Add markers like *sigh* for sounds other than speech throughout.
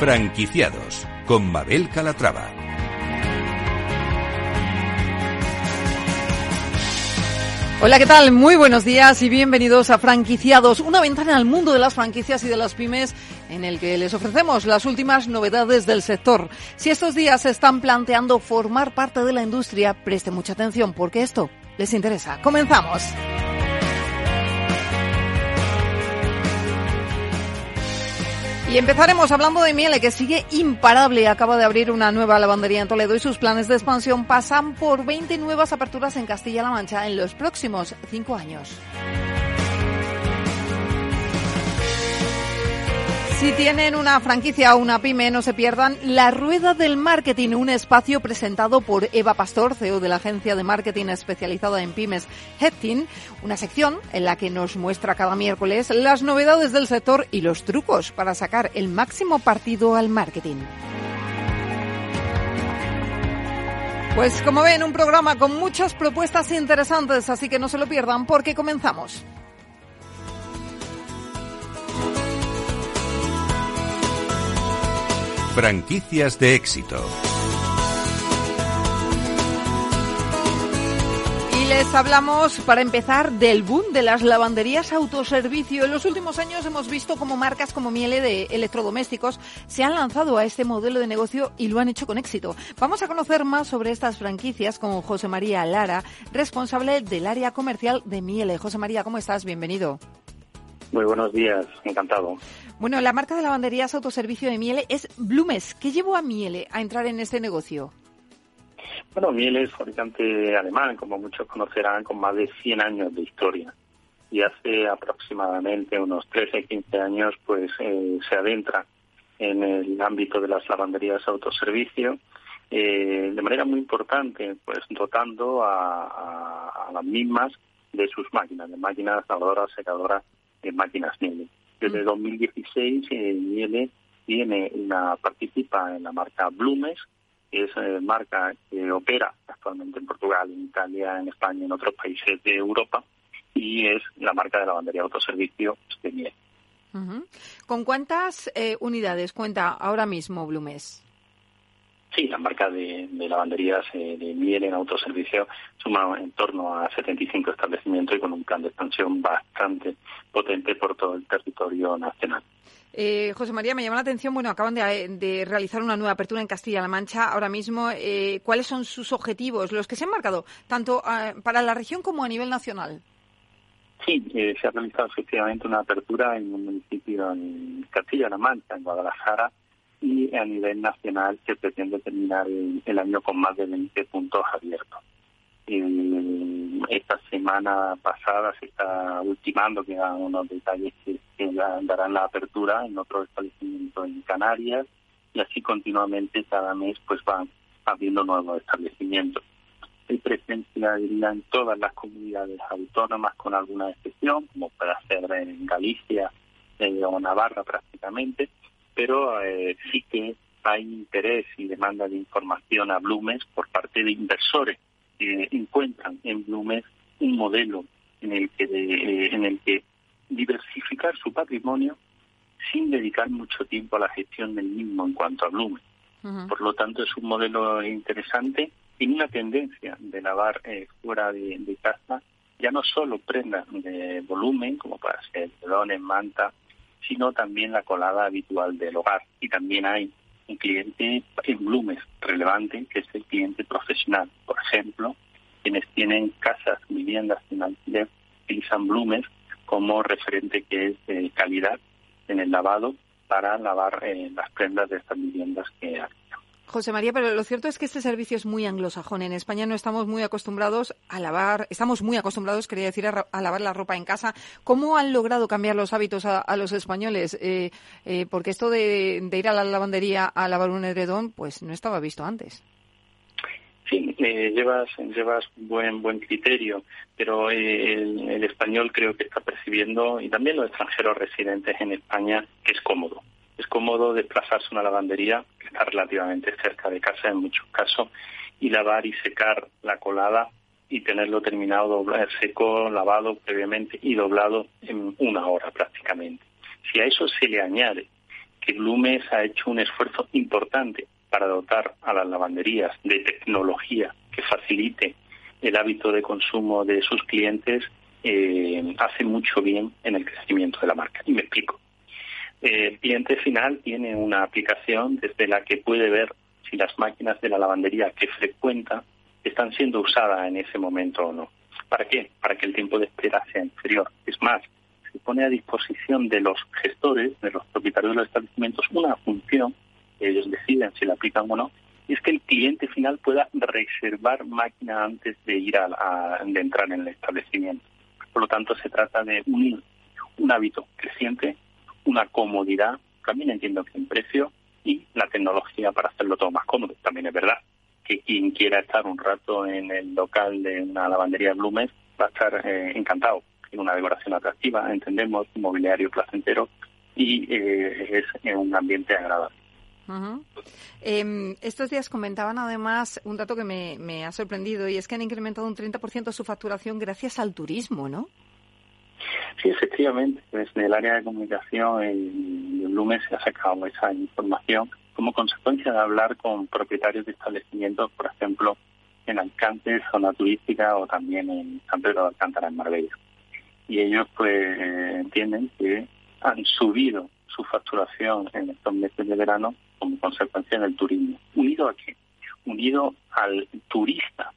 Franquiciados con Mabel Calatrava. Hola, ¿qué tal? Muy buenos días y bienvenidos a Franquiciados, una ventana al mundo de las franquicias y de las pymes en el que les ofrecemos las últimas novedades del sector. Si estos días se están planteando formar parte de la industria, preste mucha atención porque esto les interesa. Comenzamos. Y empezaremos hablando de Miele, que sigue imparable. Acaba de abrir una nueva lavandería en Toledo y sus planes de expansión pasan por 20 nuevas aperturas en Castilla-La Mancha en los próximos cinco años. Si tienen una franquicia o una pyme, no se pierdan La Rueda del Marketing, un espacio presentado por Eva Pastor, CEO de la agencia de marketing especializada en pymes Headteam, una sección en la que nos muestra cada miércoles las novedades del sector y los trucos para sacar el máximo partido al marketing. Pues como ven, un programa con muchas propuestas interesantes, así que no se lo pierdan porque comenzamos. Franquicias de éxito. Y les hablamos, para empezar, del boom de las lavanderías autoservicio. En los últimos años hemos visto como marcas como Miele de electrodomésticos se han lanzado a este modelo de negocio y lo han hecho con éxito. Vamos a conocer más sobre estas franquicias con José María Lara, responsable del área comercial de Miele. José María, ¿cómo estás? Bienvenido. Muy buenos días, encantado. Bueno, la marca de lavanderías autoservicio de Miele es Blumes. ¿Qué llevó a Miele a entrar en este negocio? Bueno, Miele es fabricante alemán, como muchos conocerán, con más de 100 años de historia. Y hace aproximadamente unos 13, 15 años, pues eh, se adentra en el ámbito de las lavanderías autoservicio eh, de manera muy importante, pues dotando a, a, las mismas de sus máquinas, de máquinas lavadoras, secadoras, de máquinas Miele. Desde 2016 eh, Miele tiene una participa en la marca Blumes, que es eh, marca que opera actualmente en Portugal, en Italia, en España, en otros países de Europa, y es la marca de lavandería autoservicio de Miele. ¿Con cuántas eh, unidades cuenta ahora mismo Blumes? Sí, la marca de, de lavanderías eh, de miel en autoservicio suma en torno a 75 establecimientos y con un plan de expansión bastante potente por todo el territorio nacional. Eh, José María, me llama la atención, bueno, acaban de, de realizar una nueva apertura en Castilla-La Mancha ahora mismo. Eh, ¿Cuáles son sus objetivos, los que se han marcado, tanto eh, para la región como a nivel nacional? Sí, eh, se ha realizado efectivamente una apertura en un municipio en Castilla-La Mancha, en Guadalajara, y a nivel nacional se pretende terminar el, el año con más de 20 puntos abiertos. Eh, esta semana pasada se está ultimando, quedan unos detalles que, que darán la apertura en otro establecimiento en Canarias y así continuamente cada mes pues van abriendo nuevos establecimientos. Hay presencia en todas las comunidades autónomas con alguna excepción, como puede ser en Galicia eh, o Navarra prácticamente, pero eh, sí que hay interés y demanda de información a Blumes por parte de inversores que encuentran en Blumes un modelo en el que de, en el que diversificar su patrimonio sin dedicar mucho tiempo a la gestión del mismo en cuanto a Blumes. Uh -huh. Por lo tanto, es un modelo interesante y una tendencia de lavar eh, fuera de, de, casa ya no solo prendas de volumen, como para ser pedones, manta, sino también la colada habitual del hogar. Y también hay un cliente en Blumes relevante, que es el cliente profesional. Por ejemplo, quienes tienen casas, viviendas en alquiler, utilizan Blumes como referente que es de calidad en el lavado para lavar eh, las prendas de estas viviendas que hay. José María, pero lo cierto es que este servicio es muy anglosajón. En España no estamos muy acostumbrados a lavar, estamos muy acostumbrados, quería decir, a, a lavar la ropa en casa. ¿Cómo han logrado cambiar los hábitos a, a los españoles? Eh, eh, porque esto de, de, ir a la lavandería a lavar un edredón, pues no estaba visto antes. Sí, eh, llevas llevas buen buen criterio, pero el, el español creo que está percibiendo y también los extranjeros residentes en España que es cómodo es cómodo desplazarse a una lavandería que está relativamente cerca de casa en muchos casos y lavar y secar la colada y tenerlo terminado doblar, seco, lavado previamente y doblado en una hora prácticamente. Si a eso se le añade que Blumes ha hecho un esfuerzo importante para dotar a las lavanderías de tecnología que facilite el hábito de consumo de sus clientes eh, hace mucho bien en el crecimiento de la marca. Y me explico. El cliente final tiene una aplicación desde la que puede ver si las máquinas de la lavandería que frecuenta están siendo usadas en ese momento o no. ¿Para qué? Para que el tiempo de espera sea inferior. Es más, se pone a disposición de los gestores, de los propietarios de los establecimientos, una función, ellos deciden si la aplican o no, y es que el cliente final pueda reservar máquina antes de ir a, de entrar en el establecimiento. Por lo tanto, se trata de unir un hábito creciente, una comodidad, también entiendo que en precio, y la tecnología para hacerlo todo más cómodo. También es verdad que quien quiera estar un rato en el local de una lavandería Blumes va a estar eh, encantado. Tiene una decoración atractiva, entendemos, mobiliario placentero y eh, es un ambiente agradable. Em, estos días comentaban además un dato que me, me, ha sorprendido y es que han incrementado un 30% su facturación gracias al turismo, ¿no? Sí, efectivamente. Desde el área de comunicación en Blumes se ha sacado esa información como consecuencia de hablar con propietarios de establecimientos, por ejemplo, en Alcante, zona turística, o también en San Pedro de Alcántara, en Marbella. Y ellos pues entienden que han subido su facturación en estos meses de verano como consecuencia del turismo. ¿Unido a qué? Unido al turista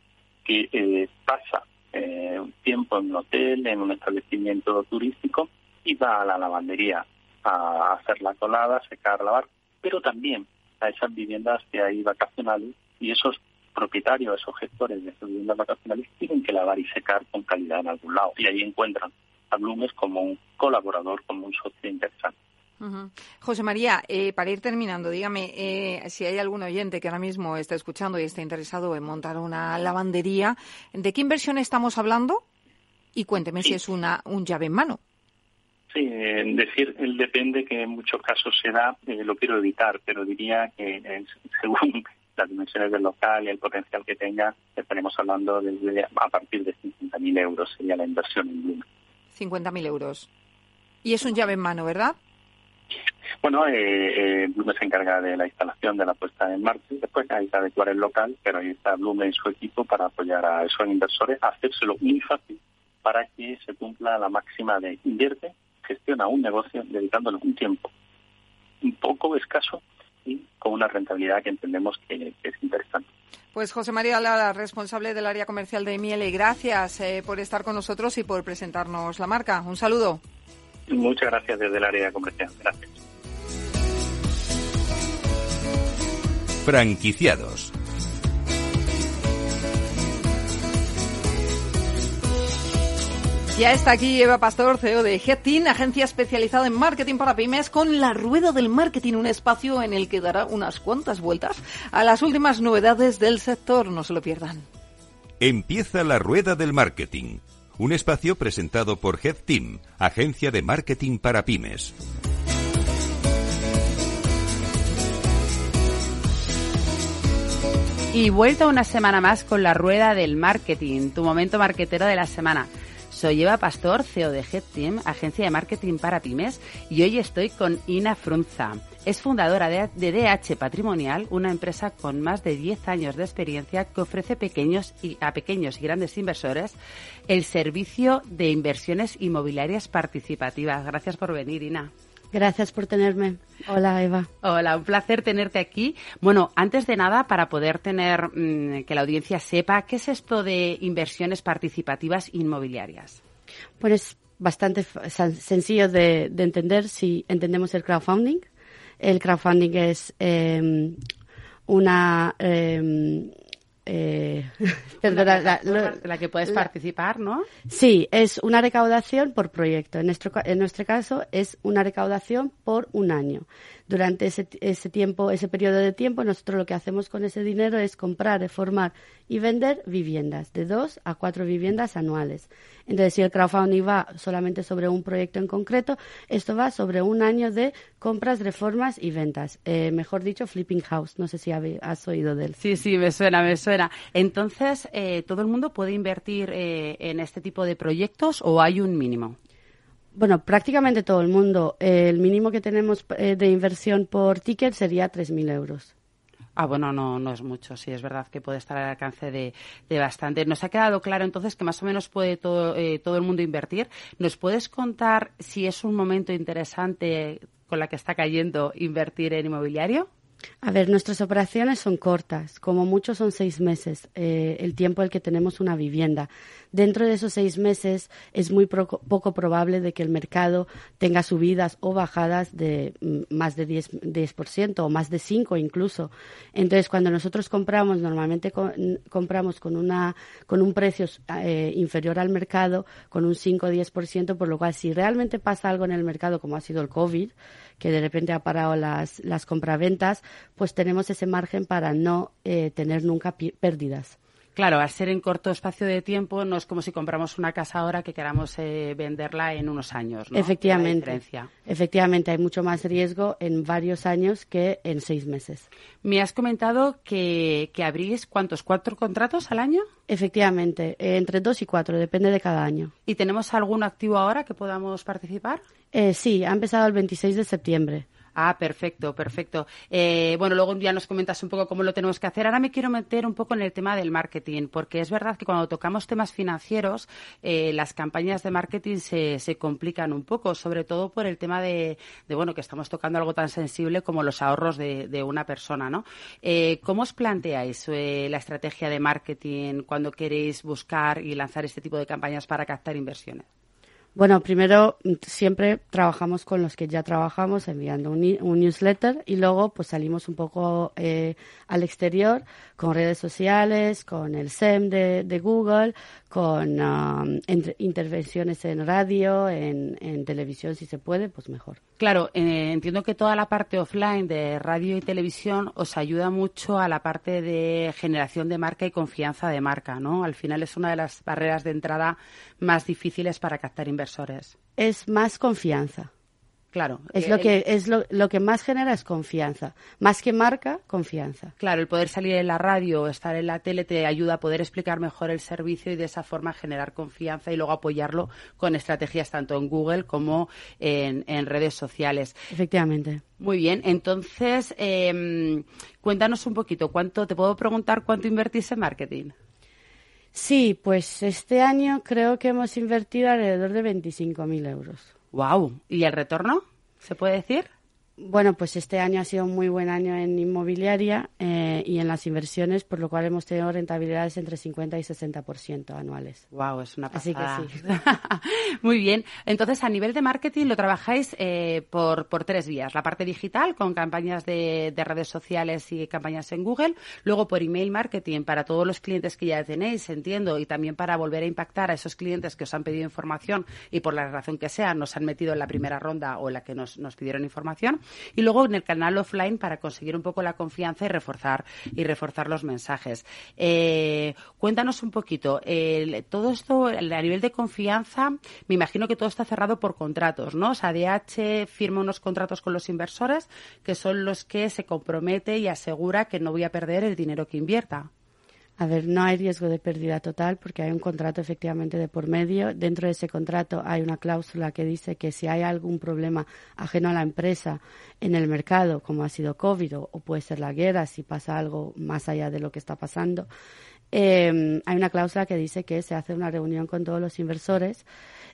que eh, pasa eh, un tiempo en un hotel, en un establecimiento turístico y va a la lavandería a hacer la colada, secar, lavar, pero también a esas viviendas que hay vacacionales y esos propietarios, esos gestores de esas viviendas vacacionales tienen que lavar y secar con calidad en algún lado y ahí encuentran a Blumes como un colaborador, como un socio interesante. José María, eh, para ir terminando, dígame eh, si hay algún oyente que ahora mismo está escuchando y está interesado en montar una lavandería, ¿de qué inversión estamos hablando? Y cuénteme si es una un llave en mano. Sí, decir el depende que en muchos casos se da, eh, lo quiero evitar, pero diría que según *laughs* las dimensiones del local y el potencial que tenga, estaremos hablando desde a partir de 50.000 euros sería la inversión en Bluma. 50.000 euros. Y es un llave en mano, ¿verdad? Bueno, eh, eh, Blume se encarga de la instalación de la puesta en marcha después hay que adecuar el local, pero ahí está Blume y su equipo para apoyar a esos inversores, hacérselo muy fácil para que se cumpla la máxima de invierte, gestiona un negocio dedicándole un tiempo un poco escaso y con una rentabilidad que entendemos que, es interesante. Pues José María Lara, responsable del área comercial de Miele, gracias eh, por estar con nosotros y por presentarnos la marca. Un saludo. Muchas gracias desde el área comercial. Gracias. Franquiciados. Ya está aquí Eva Pastor, CEO de Hetin, agencia especializada en marketing para pymes, con la Rueda del Marketing, un espacio en el que dará unas cuantas vueltas a las últimas novedades del sector. No se lo pierdan. Empieza la Rueda del Marketing un espacio presentado por Head Team, agencia de marketing para pymes. Y vuelta una semana más con la rueda del marketing, tu momento marketero de la semana. Soy Eva Pastor, CEO de Head Team, agencia de marketing para pymes, y hoy estoy con Ina Frunza. Es fundadora de, DH Patrimonial, una empresa con más de 10 años de experiencia que ofrece pequeños y, a pequeños y grandes inversores el servicio de inversiones inmobiliarias participativas. Gracias por venir, Ina. Gracias por tenerme. Hola, Eva. Hola, un placer tenerte aquí. Bueno, antes de nada, para poder tener mm, que la audiencia sepa, ¿qué es esto de inversiones participativas inmobiliarias? Pues es bastante sencillo de entender si entendemos el crowdfunding el crowdfunding es em, una eh, *laughs* eh, la, que puedes participar, ¿no? Sí, es una recaudación por proyecto. En nuestro, en nuestro caso es una recaudación por un año. Durante ese, ese tiempo, ese periodo de tiempo, nosotros lo que hacemos con ese dinero es comprar, reformar y vender viviendas, de dos a cuatro viviendas anuales. Entonces, si el crowdfunding va solamente sobre un proyecto en concreto, esto va sobre un año de compras, reformas y ventas. Eh, mejor dicho, flipping house. No sé si has oído de él. Sí, sí, me suena, me suena. Entonces, eh, ¿todo el mundo puede invertir eh, en este tipo de proyectos o hay un mínimo? Bueno, prácticamente todo el mundo. el mínimo que tenemos eh, de inversión por ticket sería 3.000 euros. Ah, bueno, no, no es mucho. Sí, es verdad que puede estar al alcance de, bastante. Nos ha quedado claro entonces que más o menos puede todo, eh, todo el mundo invertir. ¿Nos puedes contar si es un momento interesante con la que está cayendo invertir en inmobiliario? A ver, nuestras operaciones son cortas, como mucho son seis meses, eh, el tiempo en el que tenemos una vivienda. Dentro de esos seis meses es muy poco probable de que el mercado tenga subidas o bajadas de mm, más de 10%, 10% o más de 5 incluso. Entonces, cuando nosotros compramos, normalmente compramos con, una, con un precio eh, inferior al mercado, con un 5 o 10%, por lo cual si realmente pasa algo en el mercado, como ha sido el COVID, que de repente ha parado las, las compraventas, pues tenemos ese margen para no eh, tener nunca pérdidas. Claro, al ser en corto espacio de tiempo, no es como si compramos una casa ahora que queramos eh, venderla en unos años. ¿no? Efectivamente. Efectivamente, hay mucho más riesgo en varios años que en seis meses. Me has comentado que, que abrís cuántos, cuatro contratos al año. Efectivamente, eh, entre dos y cuatro, depende de cada año. ¿Y tenemos algún activo ahora que podamos participar? Eh, sí, ha empezado el 26 de septiembre. Ah, perfecto, perfecto. Eh, bueno, luego ya nos comentas un poco cómo lo tenemos que hacer. Ahora me quiero meter un poco en el tema del marketing, porque es verdad que cuando tocamos temas financieros, eh, las campañas de marketing se, se, complican un poco, sobre todo por el tema de, de, bueno, que estamos tocando algo tan sensible como los ahorros de, de una persona, ¿no? Eh, ¿Cómo os planteáis la estrategia de marketing cuando queréis buscar y lanzar este tipo de campañas para captar inversiones? Bueno, primero siempre trabajamos con los que ya trabajamos enviando un, newsletter y luego pues salimos un poco eh, al exterior con redes sociales, con el SEM de, Google, con um, intervenciones en radio, en, televisión si se puede, pues mejor. Claro, eh, entiendo que toda la parte offline de radio y televisión os ayuda mucho a la parte de generación de marca y confianza de marca, ¿no? Al final es una de las barreras de entrada más difíciles para captar inversores. Es más confianza. Claro. Es lo que es lo, lo, que más genera es confianza. Más que marca, confianza. Claro, el poder salir en la radio o estar en la tele te ayuda a poder explicar mejor el servicio y de esa forma generar confianza y luego apoyarlo con estrategias tanto en Google como en, redes sociales. Efectivamente. Muy bien. Entonces, em, cuéntanos un poquito. ¿Cuánto te puedo preguntar cuánto invertís en marketing? Sí, pues este año creo que hemos invertido alrededor de 25.000 euros. Wow. ¿Y el retorno? ¿Se puede decir? Bueno, pues este año ha sido un muy buen año en inmobiliaria eh, y en las inversiones, por lo cual hemos tenido rentabilidades entre 50 y 60% anuales. Wow, es una pasada. Así que sí. *laughs* muy bien. Entonces, a nivel de marketing lo trabajáis eh, por, por tres vías. La parte digital, con campañas de, de, redes sociales y campañas en Google. Luego, por email marketing, para todos los clientes que ya tenéis, entiendo, y también para volver a impactar a esos clientes que os han pedido información y por la razón que sea nos han metido en la primera ronda o en la que nos, nos pidieron información y luego en el canal offline para conseguir un poco la confianza y reforzar y reforzar los mensajes. Eh, cuéntanos un poquito, todo esto a nivel de confianza, me imagino que todo está cerrado por contratos, ¿no? O sea, DH firma unos contratos con los inversores que son los que se compromete y asegura que no voy a perder el dinero que invierta. A ver, no hay riesgo de pérdida total porque hay un contrato efectivamente de por medio. Dentro de ese contrato hay una cláusula que dice que si hay algún problema ajeno a la empresa en el mercado, como ha sido COVID o, puede ser la guerra, si pasa algo más allá de lo que está pasando, eh, hay una cláusula que dice que se hace una reunión con todos los inversores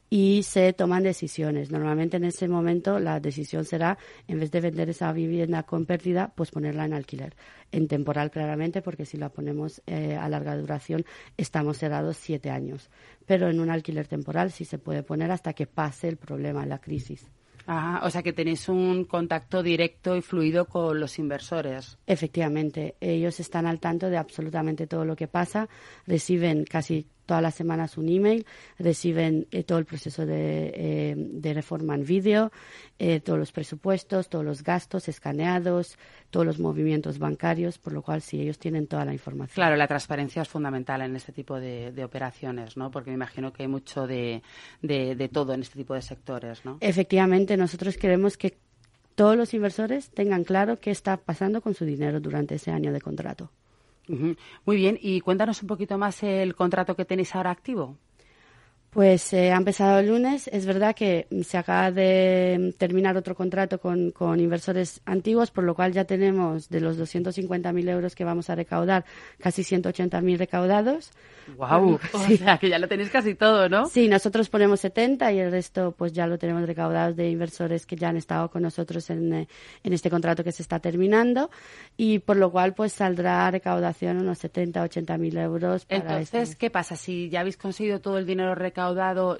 y se toman decisiones. Normalmente en ese momento la decisión será, en vez de vender esa vivienda con pérdida, pues ponerla en alquiler. En temporal claramente, porque si la ponemos eh, a larga duración estamos cerrados siete años. Pero en un alquiler temporal sí se puede poner hasta que pase el problema, la crisis. Ah, o sea que tenéis un contacto directo y fluido con los inversores. Efectivamente, ellos están al tanto de absolutamente todo lo que pasa, reciben casi todas las semanas un email, reciben eh, todo el proceso de, eh, de reforma en vídeo, eh, todos los presupuestos, todos los gastos escaneados, todos los movimientos bancarios, por lo cual sí, ellos tienen toda la información. Claro, la transparencia es fundamental en este tipo de, operaciones, ¿no? Porque me imagino que hay mucho de, de todo en este tipo de sectores, ¿no? Efectivamente, nosotros queremos que todos los inversores tengan claro qué está pasando con su dinero durante ese año de contrato. Muy bien, y cuéntanos un poquito más el contrato que tenéis ahora activo. Pues eh, ha empezado el lunes. Es verdad que se acaba de terminar otro contrato con, con inversores antiguos, por lo cual ya tenemos de los 250.000 euros que vamos a recaudar, casi 180.000 recaudados. ¡Wow! *laughs* O sea, que ya lo tenéis casi todo, ¿no? Sí, nosotros ponemos 70 y el resto pues ya lo tenemos recaudado de inversores que ya han estado con nosotros en, eh, en este contrato que se está terminando y por lo cual pues saldrá recaudación unos 70, 80.000 euros. Para Entonces, este- ¿qué pasa? Si ya habéis conseguido todo el dinero recaudado,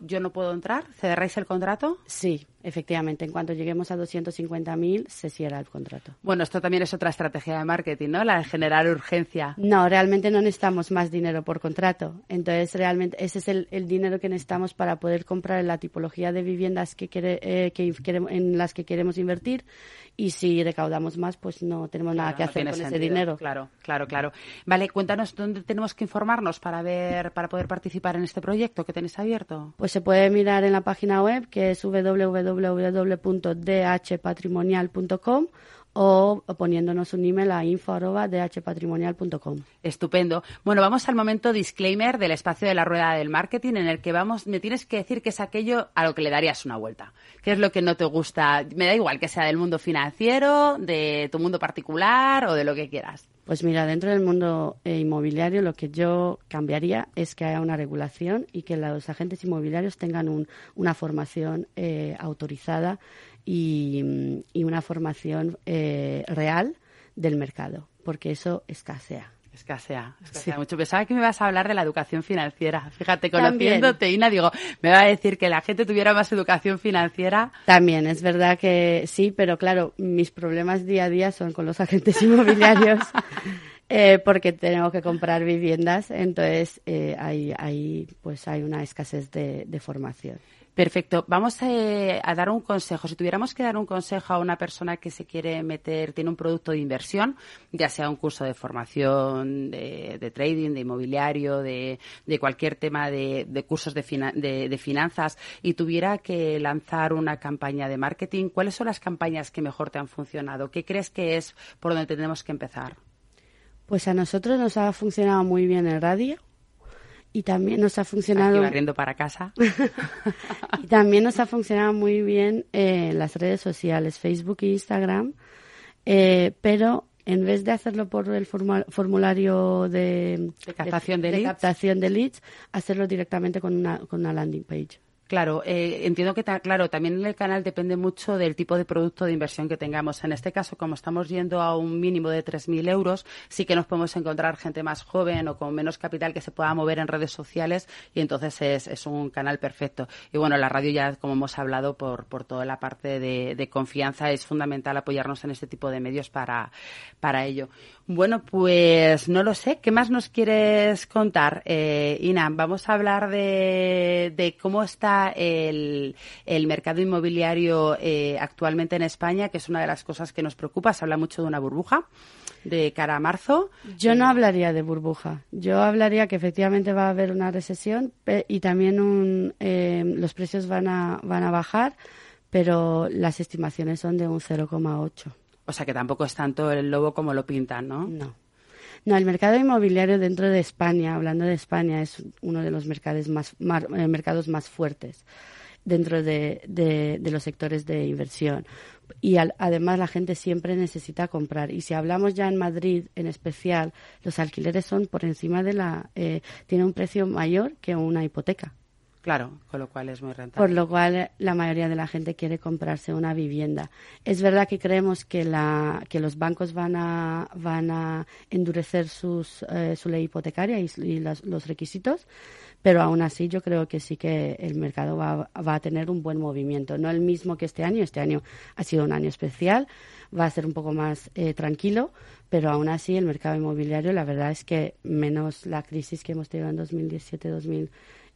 ¿yo no puedo entrar? ¿Cerráis el contrato? Sí, efectivamente. En cuanto lleguemos a 250.000 se cierra el contrato. Bueno, esto también es otra estrategia de marketing, ¿no? La de generar urgencia. No, realmente no necesitamos más dinero por contrato. Entonces, realmente ese es el, el dinero que necesitamos para poder comprar la tipología de viviendas que, quiere- eh, que queremos- en las que queremos invertir. Y si recaudamos más, pues no tenemos nada que no hacer con ese dinero. Claro, claro, claro. Vale, cuéntanos dónde tenemos que informarnos para ver, para poder participar en este proyecto que tenéis abierto. Pues se puede mirar en la página web que es www.dhpatrimonial.com o poniéndonos un email a info.dhpatrimonial.com. Estupendo. Bueno, vamos al momento disclaimer del espacio de la rueda del marketing en el que vamos, me tienes que decir qué es aquello a lo que le darías una vuelta. ¿Qué es lo que no te gusta? Me da igual que sea del mundo financiero, de tu mundo particular o de lo que quieras. Pues mira, dentro del mundo eh, inmobiliario lo que yo cambiaría es que haya una regulación y que los agentes inmobiliarios tengan un- una formación eh, autorizada y, una formación eh, real del mercado, porque eso escasea. Escasea, escasea mucho. Pensaba que me ibas a hablar de la educación financiera. Fíjate, También. conociéndote, Ina, digo, me va a decir que la gente tuviera más educación financiera. También es verdad que sí, pero claro, mis problemas día a día son con los agentes *laughs* inmobiliarios. *laughs* eh, porque tenemos que comprar viviendas, entonces eh, hay, hay, pues hay una escasez de, de formación. Perfecto. Vamos eh, a dar un consejo. Si tuviéramos que dar un consejo a una persona que se quiere meter, tiene un producto de inversión, ya sea un curso de formación, de, de trading, de inmobiliario, de, cualquier tema de, cursos de finanzas, y tuviera que lanzar una campaña de marketing, ¿cuáles son las campañas que mejor te han funcionado? ¿Qué crees que es por donde tenemos que empezar? Pues a nosotros nos ha funcionado muy bien el radio y también nos ha Aquí funcionado barriendo para casa. *laughs* y también nos ha funcionado muy bien eh, las redes sociales, Facebook e Instagram, eh, pero en vez de hacerlo por el formu- formulario de, De captación de leads. captación de leads, hacerlo directamente con una, con una landing page. Claro, eh, entiendo que, claro, también el canal depende mucho del tipo de producto de inversión que tengamos. En este caso, como estamos yendo a un mínimo de 3.000 euros, sí que nos podemos encontrar gente más joven o con menos capital que se pueda mover en redes sociales y entonces es, es un canal perfecto. Y bueno, la radio ya, como hemos hablado, por, por toda la parte de, de confianza, es fundamental apoyarnos en este tipo de medios para, para ello. Bueno, pues no lo sé. ¿Qué más nos quieres contar, eh, Ina? Vamos a hablar de, de cómo está el, el mercado inmobiliario eh, actualmente en España, que es una de las cosas que nos preocupa. Se habla mucho de una burbuja de cara a marzo. Yo no hablaría de burbuja. Yo hablaría que efectivamente va a haber una recesión y también un, eh, los precios van a, van a bajar, pero las estimaciones son de un 0,8. O sea que tampoco es tanto el lobo como lo pintan, ¿no? No. No, el mercado inmobiliario dentro de España, hablando de España, es uno de los mercados más, mar- eh, mercados más fuertes dentro de, los sectores de inversión. Y al- además la gente siempre necesita comprar. Y si hablamos ya en Madrid en especial, los alquileres son por encima de la... Eh, tiene un precio mayor que una hipoteca. Claro, con lo cual es muy rentable. Por lo cual eh, la mayoría de la gente quiere comprarse una vivienda. Es verdad que creemos que, la, que los bancos van a, van a endurecer sus, eh, su ley hipotecaria y, las- los requisitos, pero aún así yo creo que sí que el mercado va, va a tener un buen movimiento. No el mismo que este año. Este año ha sido un año especial, va a ser un poco más eh, tranquilo, pero aún así el mercado inmobiliario, la verdad es que menos la crisis que hemos tenido en 2017, 2000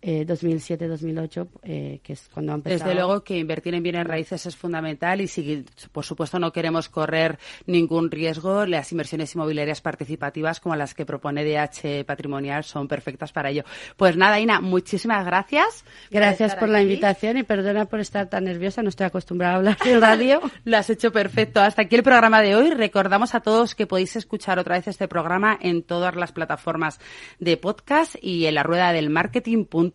eh, 2007-2008, eh, que es cuando ha empezado. Desde luego que invertir en bienes raíces es fundamental y si, por supuesto, no queremos correr ningún riesgo, las inversiones inmobiliarias participativas como las que propone DH Patrimonial son perfectas para ello. Pues nada, Ina, muchísimas gracias. Gracias estar por la invitación y perdona por estar tan nerviosa, no estoy acostumbrada a hablar en radio. *laughs* Lo has hecho perfecto. Hasta aquí el programa de hoy. Recordamos a todos que podéis escuchar otra vez este programa en todas las plataformas de podcast y en la rueda del marketing.com.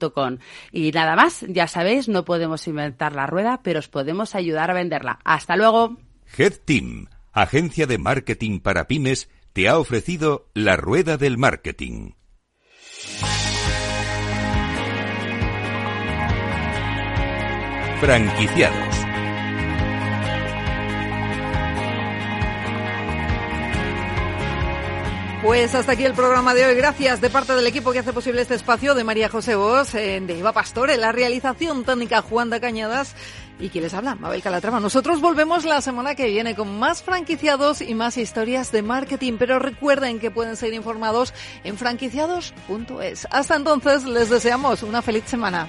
Y nada más, ya sabéis, no podemos inventar la rueda, pero os podemos ayudar a venderla. Hasta luego. HeadTeam, agencia de marketing para pymes, te ha ofrecido la rueda del marketing. Franquiciados. Pues hasta aquí el programa de hoy. Gracias de parte del equipo que hace posible este espacio de María José eh, de Eva Pastore, la realización técnica Juan de Cañadas y quien les habla, Mabel Calatrava. Nosotros volvemos la semana que viene con más franquiciados y más historias de marketing, pero recuerden que pueden ser informados en franquiciados.es. Hasta entonces les deseamos una feliz semana.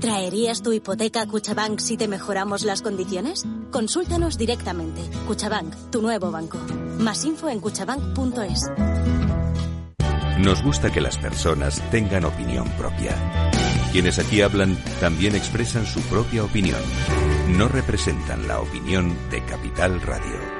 ¿Traerías tu hipoteca a Cuchabank si te mejoramos las condiciones? Consúltanos directamente. Cuchabank, tu nuevo banco. Más info en cuchabank.es. Nos gusta que las personas tengan opinión propia. Quienes aquí hablan también expresan su propia opinión. No representan la opinión de Capital Radio.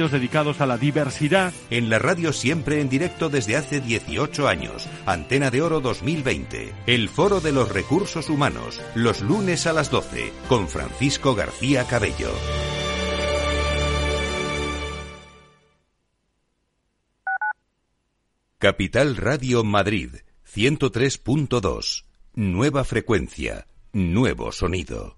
dedicados a la diversidad. En la radio siempre en directo desde hace 18 años. Antena de Oro 2020. El Foro de los Recursos Humanos. Los lunes a las 12. Con Francisco García Cabello. Capital Radio Madrid. 103.2. Nueva frecuencia. Nuevo sonido.